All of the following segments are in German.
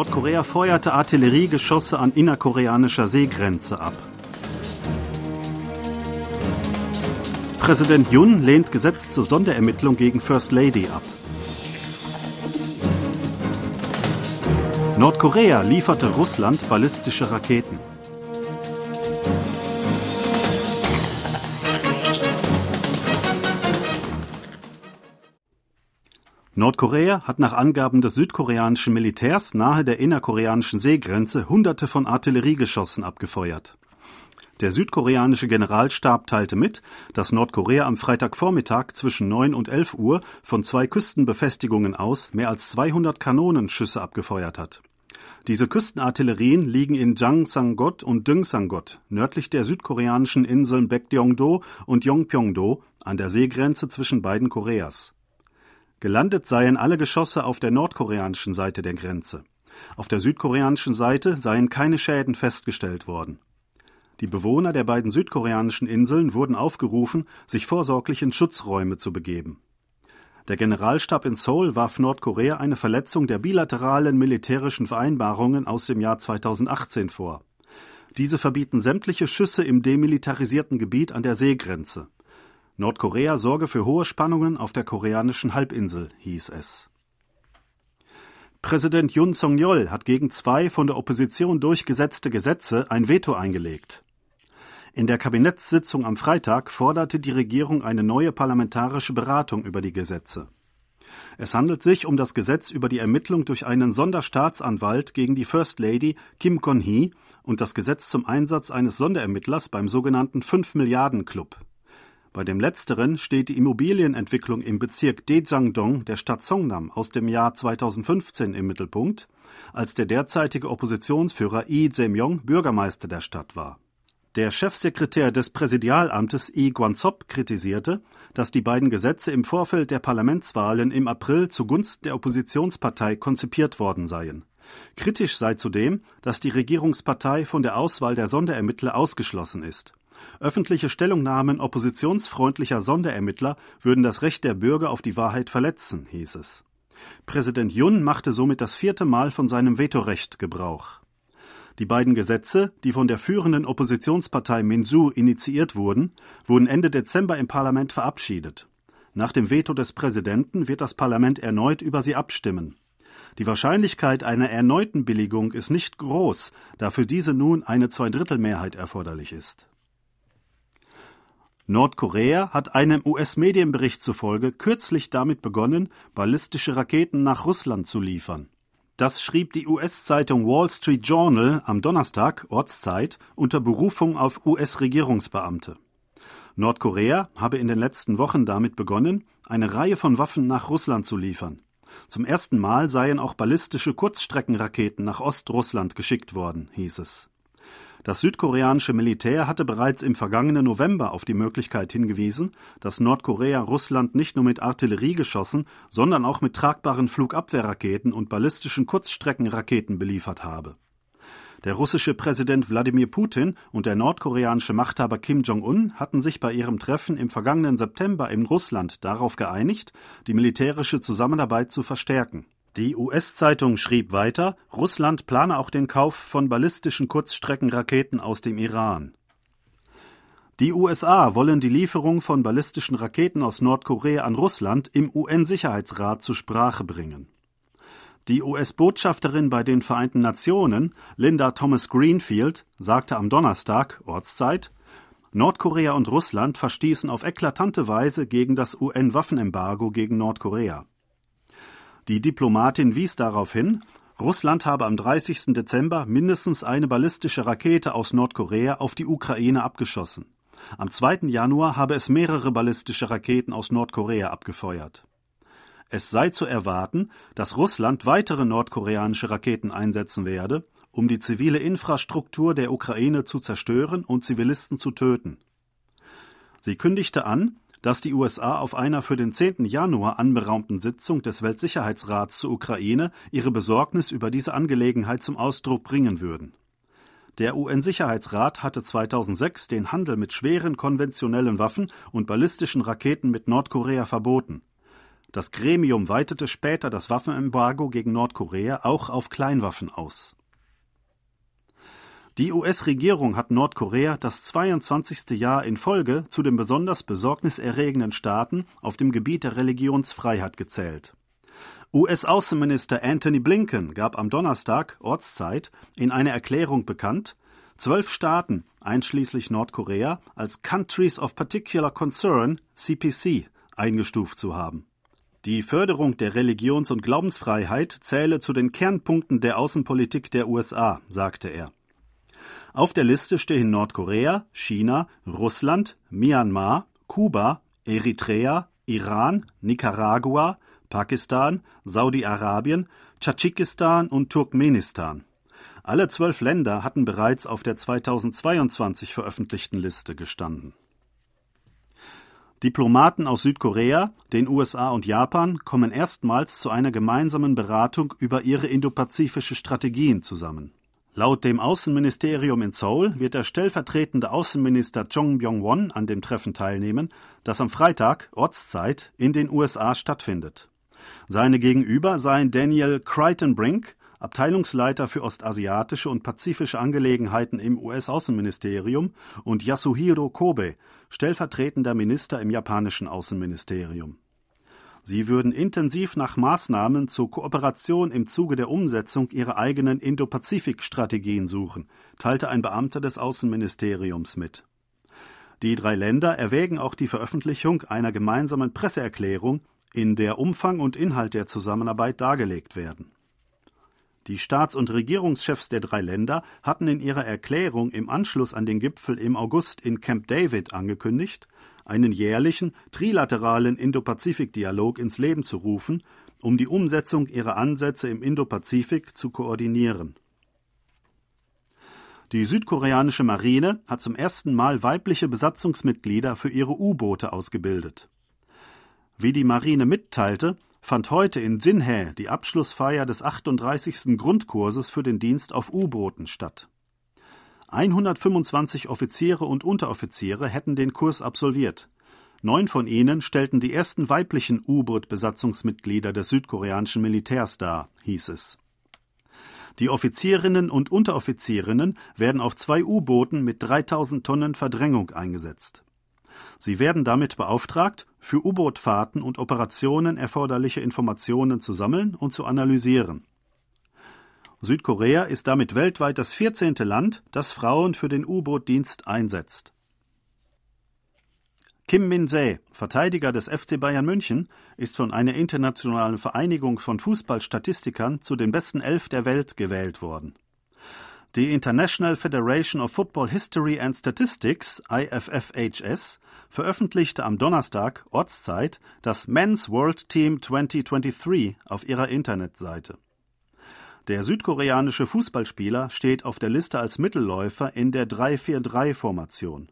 Nordkorea feuerte Artilleriegeschosse an innerkoreanischer Seegrenze ab. Präsident Yun lehnt Gesetz zur Sonderermittlung gegen First Lady ab. Nordkorea lieferte Russland ballistische Raketen. Nordkorea hat nach Angaben des südkoreanischen Militärs nahe der innerkoreanischen Seegrenze Hunderte von Artilleriegeschossen abgefeuert. Der südkoreanische Generalstab teilte mit, dass Nordkorea am Freitagvormittag zwischen 9 und 11 Uhr von zwei Küstenbefestigungen aus mehr als 200 Kanonenschüsse abgefeuert hat. Diese Küstenartillerien liegen in Jangsangot und Dungsangot, nördlich der südkoreanischen Inseln Baekdeongdo und Yongpyongdo, an der Seegrenze zwischen beiden Koreas. Gelandet seien alle Geschosse auf der nordkoreanischen Seite der Grenze. Auf der südkoreanischen Seite seien keine Schäden festgestellt worden. Die Bewohner der beiden südkoreanischen Inseln wurden aufgerufen, sich vorsorglich in Schutzräume zu begeben. Der Generalstab in Seoul warf Nordkorea eine Verletzung der bilateralen militärischen Vereinbarungen aus dem Jahr 2018 vor. Diese verbieten sämtliche Schüsse im demilitarisierten Gebiet an der Seegrenze. Nordkorea sorge für hohe Spannungen auf der koreanischen Halbinsel, hieß es. Präsident Yun Song-yeol hat gegen zwei von der Opposition durchgesetzte Gesetze ein Veto eingelegt. In der Kabinettssitzung am Freitag forderte die Regierung eine neue parlamentarische Beratung über die Gesetze. Es handelt sich um das Gesetz über die Ermittlung durch einen Sonderstaatsanwalt gegen die First Lady Kim Kon-hee und das Gesetz zum Einsatz eines Sonderermittlers beim sogenannten 5 Milliarden Club. Bei dem letzteren steht die Immobilienentwicklung im Bezirk Dejangdong der Stadt Songnam aus dem Jahr 2015 im Mittelpunkt, als der derzeitige Oppositionsführer Lee Jae-myung Bürgermeister der Stadt war. Der Chefsekretär des Präsidialamtes Lee Guan-zop kritisierte, dass die beiden Gesetze im Vorfeld der Parlamentswahlen im April zugunsten der Oppositionspartei konzipiert worden seien. Kritisch sei zudem, dass die Regierungspartei von der Auswahl der Sonderermittler ausgeschlossen ist. Öffentliche Stellungnahmen oppositionsfreundlicher Sonderermittler würden das Recht der Bürger auf die Wahrheit verletzen, hieß es. Präsident Yun machte somit das vierte Mal von seinem Vetorecht Gebrauch. Die beiden Gesetze, die von der führenden Oppositionspartei Minsu initiiert wurden, wurden Ende Dezember im Parlament verabschiedet. Nach dem Veto des Präsidenten wird das Parlament erneut über sie abstimmen. Die Wahrscheinlichkeit einer erneuten Billigung ist nicht groß, da für diese nun eine Zweidrittelmehrheit erforderlich ist. Nordkorea hat einem US-Medienbericht zufolge kürzlich damit begonnen, ballistische Raketen nach Russland zu liefern. Das schrieb die US-Zeitung Wall Street Journal am Donnerstag, Ortszeit, unter Berufung auf US-Regierungsbeamte. Nordkorea habe in den letzten Wochen damit begonnen, eine Reihe von Waffen nach Russland zu liefern. Zum ersten Mal seien auch ballistische Kurzstreckenraketen nach Ostrussland geschickt worden, hieß es. Das südkoreanische Militär hatte bereits im vergangenen November auf die Möglichkeit hingewiesen, dass Nordkorea Russland nicht nur mit Artilleriegeschossen, sondern auch mit tragbaren Flugabwehrraketen und ballistischen Kurzstreckenraketen beliefert habe. Der russische Präsident Wladimir Putin und der nordkoreanische Machthaber Kim Jong-un hatten sich bei ihrem Treffen im vergangenen September in Russland darauf geeinigt, die militärische Zusammenarbeit zu verstärken. Die US-Zeitung schrieb weiter, Russland plane auch den Kauf von ballistischen Kurzstreckenraketen aus dem Iran. Die USA wollen die Lieferung von ballistischen Raketen aus Nordkorea an Russland im UN-Sicherheitsrat zur Sprache bringen. Die US-Botschafterin bei den Vereinten Nationen, Linda Thomas Greenfield, sagte am Donnerstag, Ortszeit, Nordkorea und Russland verstießen auf eklatante Weise gegen das UN-Waffenembargo gegen Nordkorea. Die Diplomatin wies darauf hin, Russland habe am 30. Dezember mindestens eine ballistische Rakete aus Nordkorea auf die Ukraine abgeschossen. Am 2. Januar habe es mehrere ballistische Raketen aus Nordkorea abgefeuert. Es sei zu erwarten, dass Russland weitere nordkoreanische Raketen einsetzen werde, um die zivile Infrastruktur der Ukraine zu zerstören und Zivilisten zu töten. Sie kündigte an, dass die USA auf einer für den 10. Januar anberaumten Sitzung des Weltsicherheitsrats zur Ukraine ihre Besorgnis über diese Angelegenheit zum Ausdruck bringen würden. Der UN-Sicherheitsrat hatte 2006 den Handel mit schweren konventionellen Waffen und ballistischen Raketen mit Nordkorea verboten. Das Gremium weitete später das Waffenembargo gegen Nordkorea auch auf Kleinwaffen aus. Die US-Regierung hat Nordkorea das 22. Jahr in Folge zu den besonders besorgniserregenden Staaten auf dem Gebiet der Religionsfreiheit gezählt. US-Außenminister Anthony Blinken gab am Donnerstag Ortszeit in einer Erklärung bekannt, zwölf Staaten, einschließlich Nordkorea, als Countries of Particular Concern CPC eingestuft zu haben. Die Förderung der Religions- und Glaubensfreiheit zähle zu den Kernpunkten der Außenpolitik der USA, sagte er. Auf der Liste stehen Nordkorea, China, Russland, Myanmar, Kuba, Eritrea, Iran, Nicaragua, Pakistan, Saudi-Arabien, Tadschikistan und Turkmenistan. Alle zwölf Länder hatten bereits auf der 2022 veröffentlichten Liste gestanden. Diplomaten aus Südkorea, den USA und Japan kommen erstmals zu einer gemeinsamen Beratung über ihre indopazifische Strategien zusammen. Laut dem Außenministerium in Seoul wird der stellvertretende Außenminister Chong Byung-won an dem Treffen teilnehmen, das am Freitag Ortszeit in den USA stattfindet. Seine Gegenüber seien Daniel Crichton-Brink, Abteilungsleiter für ostasiatische und pazifische Angelegenheiten im US-Außenministerium, und Yasuhiro Kobe, stellvertretender Minister im japanischen Außenministerium. Sie würden intensiv nach Maßnahmen zur Kooperation im Zuge der Umsetzung ihrer eigenen Indo-Pazifik-Strategien suchen, teilte ein Beamter des Außenministeriums mit. Die drei Länder erwägen auch die Veröffentlichung einer gemeinsamen Presseerklärung, in der Umfang und Inhalt der Zusammenarbeit dargelegt werden. Die Staats- und Regierungschefs der drei Länder hatten in ihrer Erklärung im Anschluss an den Gipfel im August in Camp David angekündigt, einen jährlichen trilateralen Indo-Pazifik-Dialog ins Leben zu rufen, um die Umsetzung ihrer Ansätze im Indo-Pazifik zu koordinieren. Die südkoreanische Marine hat zum ersten Mal weibliche Besatzungsmitglieder für ihre U-Boote ausgebildet. Wie die Marine mitteilte, fand heute in Sinhä die Abschlussfeier des 38. Grundkurses für den Dienst auf U-Booten statt. 125 Offiziere und Unteroffiziere hätten den Kurs absolviert. Neun von ihnen stellten die ersten weiblichen U-Boot-Besatzungsmitglieder des südkoreanischen Militärs dar, hieß es. Die Offizierinnen und Unteroffizierinnen werden auf zwei U-Booten mit 3000 Tonnen Verdrängung eingesetzt. Sie werden damit beauftragt, für U-Boot-Fahrten und Operationen erforderliche Informationen zu sammeln und zu analysieren. Südkorea ist damit weltweit das 14. Land, das Frauen für den U-Boot-Dienst einsetzt. Kim Min-jae, Verteidiger des FC Bayern München, ist von einer internationalen Vereinigung von Fußballstatistikern zu den besten elf der Welt gewählt worden. Die International Federation of Football History and Statistics, IFFHS, veröffentlichte am Donnerstag Ortszeit das Men's World Team 2023 auf ihrer Internetseite. Der südkoreanische Fußballspieler steht auf der Liste als Mittelläufer in der 3-4-3-Formation.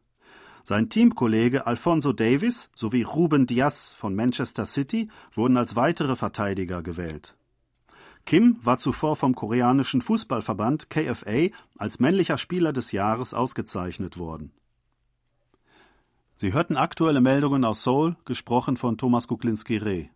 Sein Teamkollege Alfonso Davis sowie Ruben Diaz von Manchester City wurden als weitere Verteidiger gewählt. Kim war zuvor vom koreanischen Fußballverband KFA als männlicher Spieler des Jahres ausgezeichnet worden. Sie hörten aktuelle Meldungen aus Seoul, gesprochen von Thomas Kuklinski-Reh.